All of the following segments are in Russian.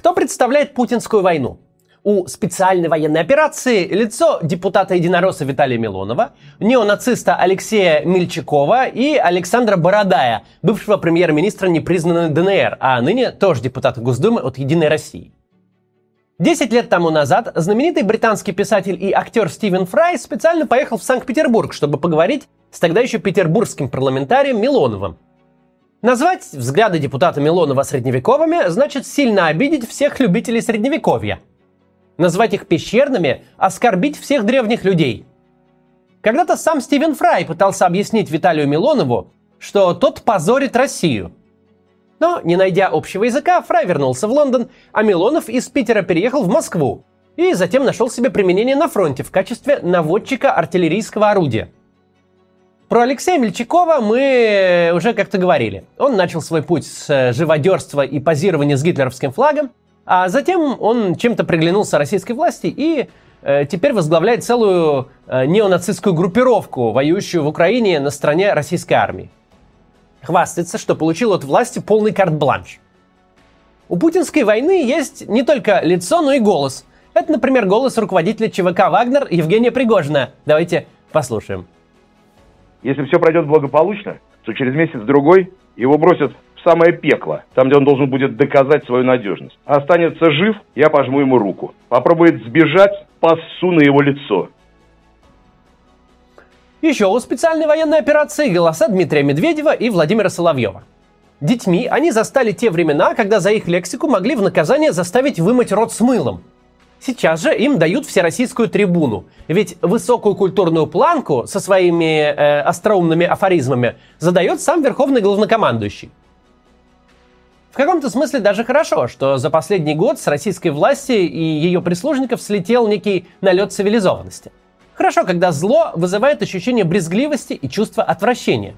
Кто представляет путинскую войну? У специальной военной операции лицо депутата единоросса Виталия Милонова, неонациста Алексея Мельчакова и Александра Бородая, бывшего премьер-министра непризнанной ДНР, а ныне тоже депутата Госдумы от «Единой России». Десять лет тому назад знаменитый британский писатель и актер Стивен Фрай специально поехал в Санкт-Петербург, чтобы поговорить с тогда еще петербургским парламентарием Милоновым. Назвать взгляды депутата Милонова средневековыми значит сильно обидеть всех любителей средневековья. Назвать их пещерными – оскорбить всех древних людей. Когда-то сам Стивен Фрай пытался объяснить Виталию Милонову, что тот позорит Россию. Но, не найдя общего языка, Фрай вернулся в Лондон, а Милонов из Питера переехал в Москву и затем нашел себе применение на фронте в качестве наводчика артиллерийского орудия – про Алексея Мельчакова мы уже как-то говорили. Он начал свой путь с э, живодерства и позирования с гитлеровским флагом, а затем он чем-то приглянулся российской власти и э, теперь возглавляет целую э, неонацистскую группировку, воюющую в Украине на стороне российской армии. Хвастается, что получил от власти полный карт-бланш. У путинской войны есть не только лицо, но и голос. Это, например, голос руководителя ЧВК «Вагнер» Евгения Пригожина. Давайте послушаем. Если все пройдет благополучно, то через месяц-другой его бросят в самое пекло, там, где он должен будет доказать свою надежность. А останется жив, я пожму ему руку. Попробует сбежать, пассу на его лицо. Еще у специальной военной операции голоса Дмитрия Медведева и Владимира Соловьева. Детьми они застали те времена, когда за их лексику могли в наказание заставить вымыть рот с мылом – Сейчас же им дают всероссийскую трибуну. Ведь высокую культурную планку со своими э, остроумными афоризмами задает сам верховный главнокомандующий. В каком-то смысле даже хорошо, что за последний год с российской власти и ее прислужников слетел некий налет цивилизованности. Хорошо, когда зло вызывает ощущение брезгливости и чувство отвращения.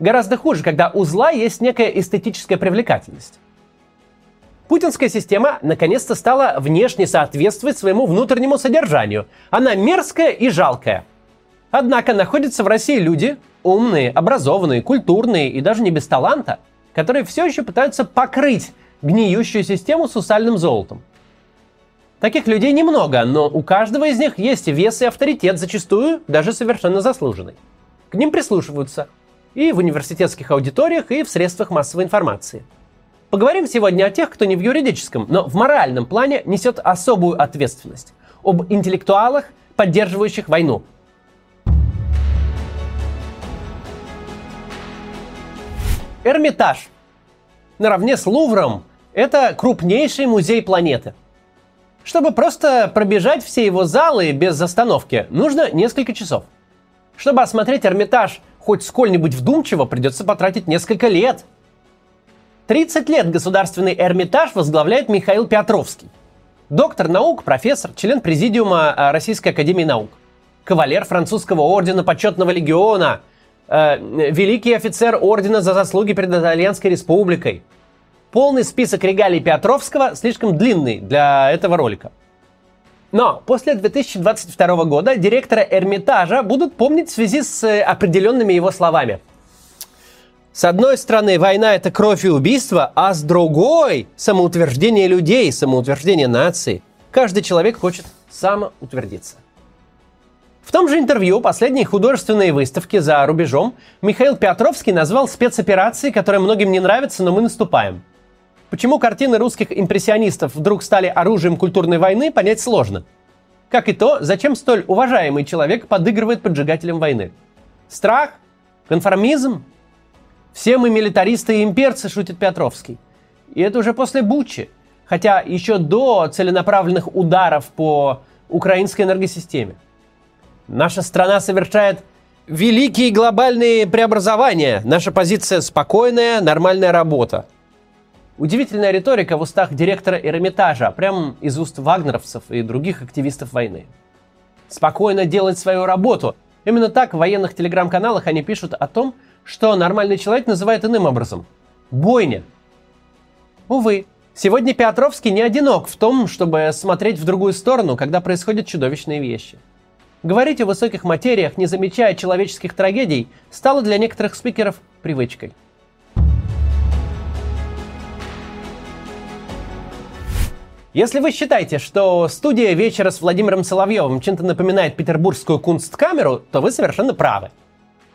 Гораздо хуже, когда у зла есть некая эстетическая привлекательность. Путинская система наконец-то стала внешне соответствовать своему внутреннему содержанию. Она мерзкая и жалкая. Однако находятся в России люди, умные, образованные, культурные и даже не без таланта, которые все еще пытаются покрыть гниющую систему сусальным золотом. Таких людей немного, но у каждого из них есть вес и авторитет, зачастую даже совершенно заслуженный. К ним прислушиваются и в университетских аудиториях, и в средствах массовой информации – Поговорим сегодня о тех, кто не в юридическом, но в моральном плане несет особую ответственность. Об интеллектуалах, поддерживающих войну. Эрмитаж. Наравне с Лувром это крупнейший музей планеты. Чтобы просто пробежать все его залы без остановки, нужно несколько часов. Чтобы осмотреть Эрмитаж хоть сколь-нибудь вдумчиво, придется потратить несколько лет – 30 лет государственный Эрмитаж возглавляет Михаил Петровский. Доктор наук, профессор, член президиума э, Российской Академии Наук. Кавалер французского ордена почетного легиона. Э, великий офицер ордена за заслуги перед Итальянской республикой. Полный список регалий Петровского слишком длинный для этого ролика. Но после 2022 года директора Эрмитажа будут помнить в связи с э, определенными его словами – с одной стороны, война – это кровь и убийство, а с другой – самоутверждение людей, самоутверждение нации. Каждый человек хочет самоутвердиться. В том же интервью последней художественной выставки за рубежом Михаил Петровский назвал спецоперации, которые многим не нравятся, но мы наступаем. Почему картины русских импрессионистов вдруг стали оружием культурной войны, понять сложно. Как и то, зачем столь уважаемый человек подыгрывает поджигателям войны. Страх? Конформизм? Все мы милитаристы и имперцы, шутит Петровский. И это уже после Бучи. Хотя еще до целенаправленных ударов по украинской энергосистеме. Наша страна совершает великие глобальные преобразования. Наша позиция спокойная, нормальная работа. Удивительная риторика в устах директора Эрмитажа, прям из уст вагнеровцев и других активистов войны. Спокойно делать свою работу. Именно так в военных телеграм-каналах они пишут о том, что нормальный человек называет иным образом – бойня. Увы, сегодня Петровский не одинок в том, чтобы смотреть в другую сторону, когда происходят чудовищные вещи. Говорить о высоких материях, не замечая человеческих трагедий, стало для некоторых спикеров привычкой. Если вы считаете, что студия вечера с Владимиром Соловьевым чем-то напоминает петербургскую кунсткамеру, то вы совершенно правы.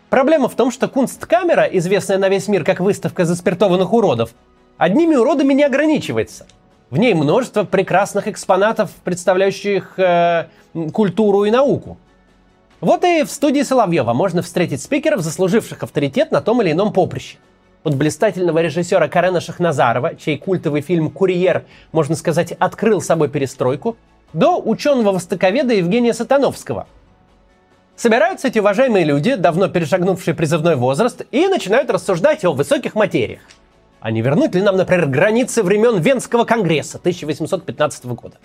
Проблема в том, что кунсткамера, известная на весь мир как выставка заспиртованных уродов, одними уродами не ограничивается. В ней множество прекрасных экспонатов, представляющих э, культуру и науку. Вот и в студии Соловьева можно встретить спикеров, заслуживших авторитет на том или ином поприще. От блистательного режиссера Карена Шахназарова, чей культовый фильм «Курьер», можно сказать, открыл собой перестройку, до ученого-востоковеда Евгения Сатановского. Собираются эти уважаемые люди, давно перешагнувшие призывной возраст, и начинают рассуждать о высоких материях. А не вернуть ли нам, например, границы времен Венского конгресса 1815 года?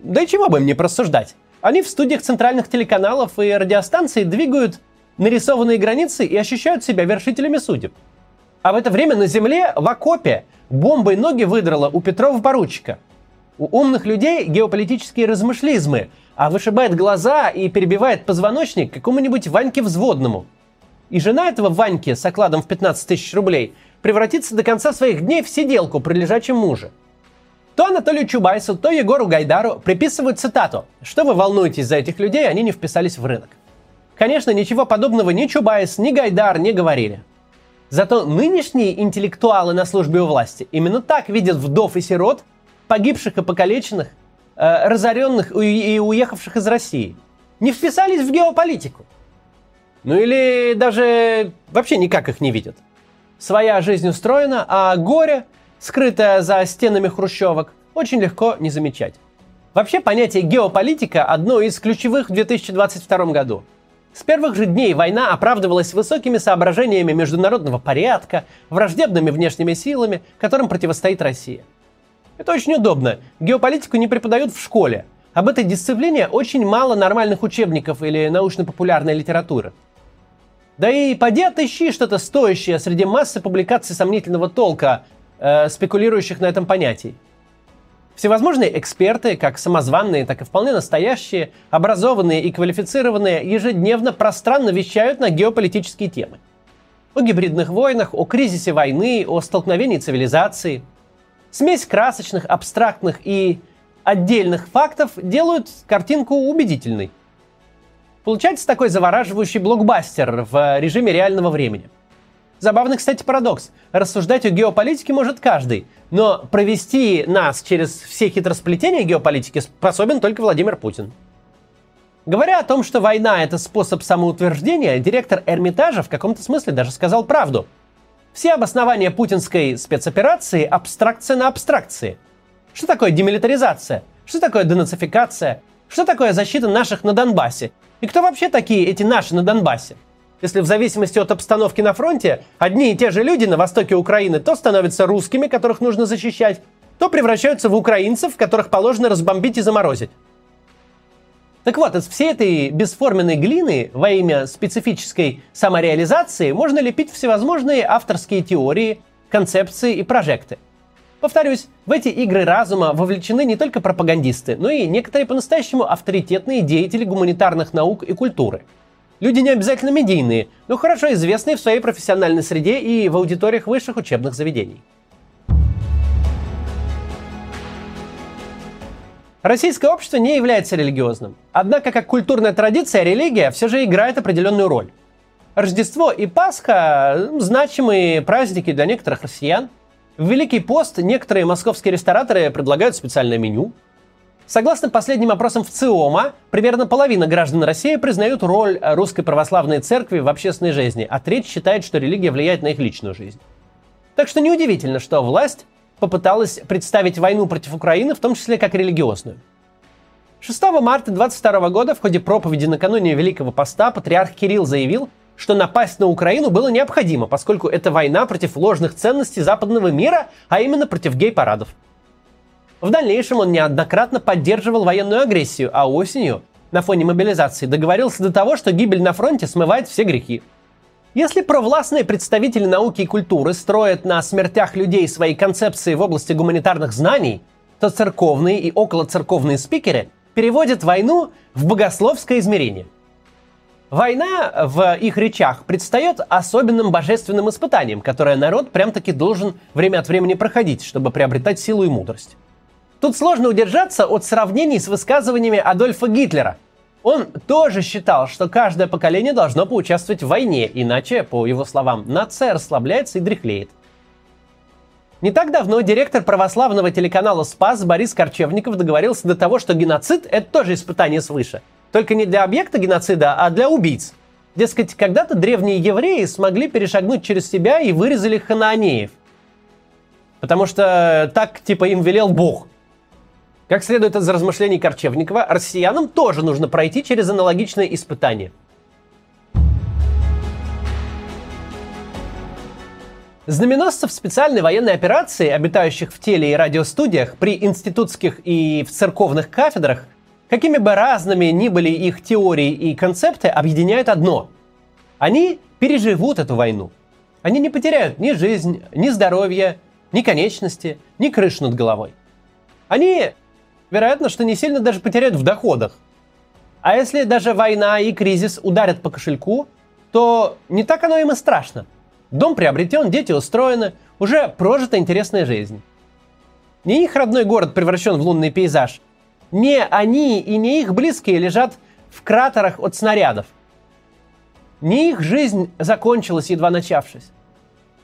Да и чего бы им не просуждать? Они в студиях центральных телеканалов и радиостанций двигают нарисованные границы и ощущают себя вершителями судеб. А в это время на земле, в окопе, бомбой ноги выдрала у Петрова-поручика. У умных людей геополитические размышлизмы, а вышибает глаза и перебивает позвоночник какому-нибудь Ваньке Взводному. И жена этого Ваньки с окладом в 15 тысяч рублей превратится до конца своих дней в сиделку при лежачем муже. То Анатолию Чубайсу, то Егору Гайдару приписывают цитату «Что вы волнуетесь за этих людей, они не вписались в рынок». Конечно, ничего подобного ни Чубайс, ни Гайдар не говорили. Зато нынешние интеллектуалы на службе у власти именно так видят вдов и сирот, погибших и покалеченных, э, разоренных и уехавших из России. Не вписались в геополитику. Ну или даже вообще никак их не видят. Своя жизнь устроена, а горе – скрытая за стенами хрущевок, очень легко не замечать. Вообще понятие геополитика одно из ключевых в 2022 году. С первых же дней война оправдывалась высокими соображениями международного порядка, враждебными внешними силами, которым противостоит Россия. Это очень удобно. Геополитику не преподают в школе. Об этой дисциплине очень мало нормальных учебников или научно-популярной литературы. Да и поди отыщи что-то стоящее среди массы публикаций сомнительного толка э, спекулирующих на этом понятии. Всевозможные эксперты, как самозванные, так и вполне настоящие, образованные и квалифицированные, ежедневно пространно вещают на геополитические темы. О гибридных войнах, о кризисе войны, о столкновении цивилизации. Смесь красочных, абстрактных и отдельных фактов делают картинку убедительной. Получается такой завораживающий блокбастер в режиме реального времени – Забавный, кстати, парадокс. Рассуждать о геополитике может каждый, но провести нас через все хитросплетения геополитики способен только Владимир Путин. Говоря о том, что война – это способ самоутверждения, директор Эрмитажа в каком-то смысле даже сказал правду. Все обоснования путинской спецоперации – абстракция на абстракции. Что такое демилитаризация? Что такое денацификация? Что такое защита наших на Донбассе? И кто вообще такие эти наши на Донбассе? Если в зависимости от обстановки на фронте, одни и те же люди на востоке Украины то становятся русскими, которых нужно защищать, то превращаются в украинцев, которых положено разбомбить и заморозить. Так вот, из всей этой бесформенной глины во имя специфической самореализации можно лепить всевозможные авторские теории, концепции и прожекты. Повторюсь, в эти игры разума вовлечены не только пропагандисты, но и некоторые по-настоящему авторитетные деятели гуманитарных наук и культуры – Люди не обязательно медийные, но хорошо известные в своей профессиональной среде и в аудиториях высших учебных заведений. Российское общество не является религиозным. Однако, как культурная традиция, религия все же играет определенную роль. Рождество и Пасха – значимые праздники для некоторых россиян. В Великий пост некоторые московские рестораторы предлагают специальное меню – Согласно последним опросам в ЦИОМа, примерно половина граждан России признают роль русской православной церкви в общественной жизни, а треть считает, что религия влияет на их личную жизнь. Так что неудивительно, что власть попыталась представить войну против Украины, в том числе как религиозную. 6 марта 22 года в ходе проповеди накануне Великого Поста патриарх Кирилл заявил, что напасть на Украину было необходимо, поскольку это война против ложных ценностей западного мира, а именно против гей-парадов. В дальнейшем он неоднократно поддерживал военную агрессию, а осенью, на фоне мобилизации, договорился до того, что гибель на фронте смывает все грехи. Если провластные представители науки и культуры строят на смертях людей свои концепции в области гуманитарных знаний, то церковные и околоцерковные спикеры переводят войну в богословское измерение. Война в их речах предстает особенным божественным испытанием, которое народ прям-таки должен время от времени проходить, чтобы приобретать силу и мудрость. Тут сложно удержаться от сравнений с высказываниями Адольфа Гитлера. Он тоже считал, что каждое поколение должно поучаствовать в войне, иначе, по его словам, нация расслабляется и дряхлеет. Не так давно директор православного телеканала «Спас» Борис Корчевников договорился до того, что геноцид – это тоже испытание свыше. Только не для объекта геноцида, а для убийц. Дескать, когда-то древние евреи смогли перешагнуть через себя и вырезали ханаанеев. Потому что так, типа, им велел Бог. Как следует из размышлений Корчевникова, россиянам тоже нужно пройти через аналогичное испытание. Знаменосцев специальной военной операции, обитающих в теле и радиостудиях при институтских и в церковных кафедрах, какими бы разными ни были их теории и концепты, объединяет одно. Они переживут эту войну. Они не потеряют ни жизнь, ни здоровье, ни конечности, ни крышу над головой. Они вероятно, что не сильно даже потеряют в доходах. А если даже война и кризис ударят по кошельку, то не так оно им и страшно. Дом приобретен, дети устроены, уже прожита интересная жизнь. Не их родной город превращен в лунный пейзаж. Не они и не их близкие лежат в кратерах от снарядов. Не их жизнь закончилась, едва начавшись.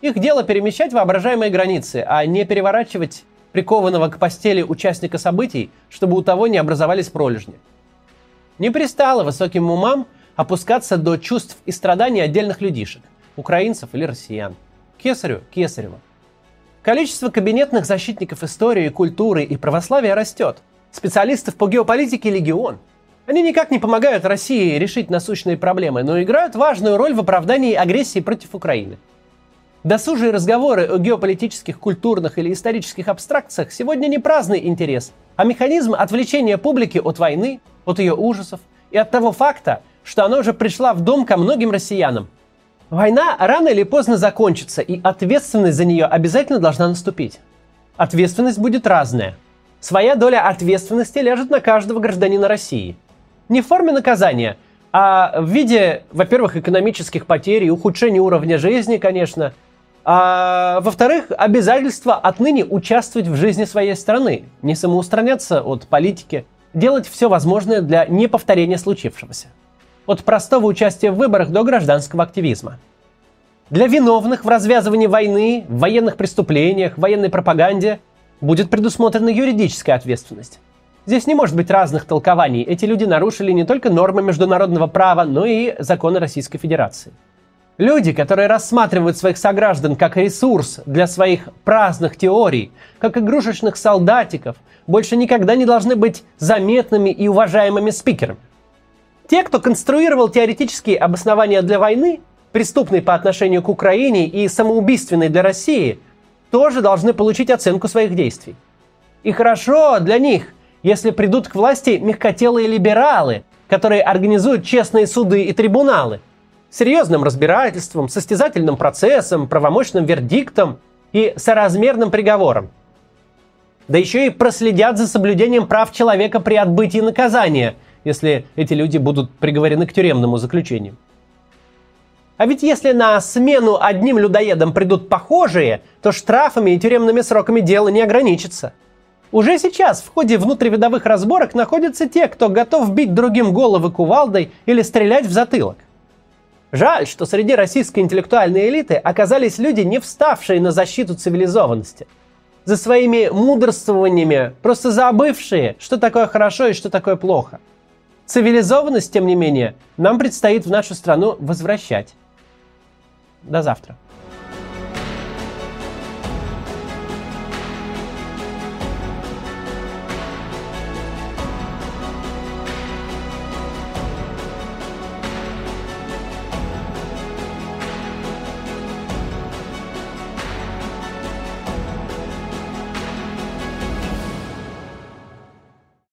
Их дело перемещать воображаемые границы, а не переворачивать прикованного к постели участника событий, чтобы у того не образовались пролежни. Не пристало высоким умам опускаться до чувств и страданий отдельных людишек, украинцев или россиян. Кесарю – Кесарева. Количество кабинетных защитников истории, культуры и православия растет. Специалистов по геополитике – легион. Они никак не помогают России решить насущные проблемы, но играют важную роль в оправдании агрессии против Украины – Досужие разговоры о геополитических, культурных или исторических абстракциях сегодня не праздный интерес, а механизм отвлечения публики от войны, от ее ужасов и от того факта, что она уже пришла в дом ко многим россиянам. Война рано или поздно закончится, и ответственность за нее обязательно должна наступить. Ответственность будет разная. Своя доля ответственности ляжет на каждого гражданина России. Не в форме наказания, а в виде, во-первых, экономических потерь и ухудшения уровня жизни, конечно – а, во-вторых, обязательство отныне участвовать в жизни своей страны, не самоустраняться от политики, делать все возможное для неповторения случившегося. От простого участия в выборах до гражданского активизма. Для виновных в развязывании войны, в военных преступлениях, военной пропаганде будет предусмотрена юридическая ответственность. Здесь не может быть разных толкований. Эти люди нарушили не только нормы международного права, но и законы Российской Федерации. Люди, которые рассматривают своих сограждан как ресурс для своих праздных теорий, как игрушечных солдатиков, больше никогда не должны быть заметными и уважаемыми спикерами. Те, кто конструировал теоретические обоснования для войны, преступной по отношению к Украине и самоубийственной для России, тоже должны получить оценку своих действий. И хорошо для них, если придут к власти мягкотелые либералы, которые организуют честные суды и трибуналы – серьезным разбирательством, состязательным процессом, правомощным вердиктом и соразмерным приговором. Да еще и проследят за соблюдением прав человека при отбытии наказания, если эти люди будут приговорены к тюремному заключению. А ведь если на смену одним людоедам придут похожие, то штрафами и тюремными сроками дело не ограничится. Уже сейчас в ходе внутривидовых разборок находятся те, кто готов бить другим головы кувалдой или стрелять в затылок. Жаль, что среди российской интеллектуальной элиты оказались люди, не вставшие на защиту цивилизованности. За своими мудрствованиями, просто забывшие, что такое хорошо и что такое плохо. Цивилизованность, тем не менее, нам предстоит в нашу страну возвращать. До завтра.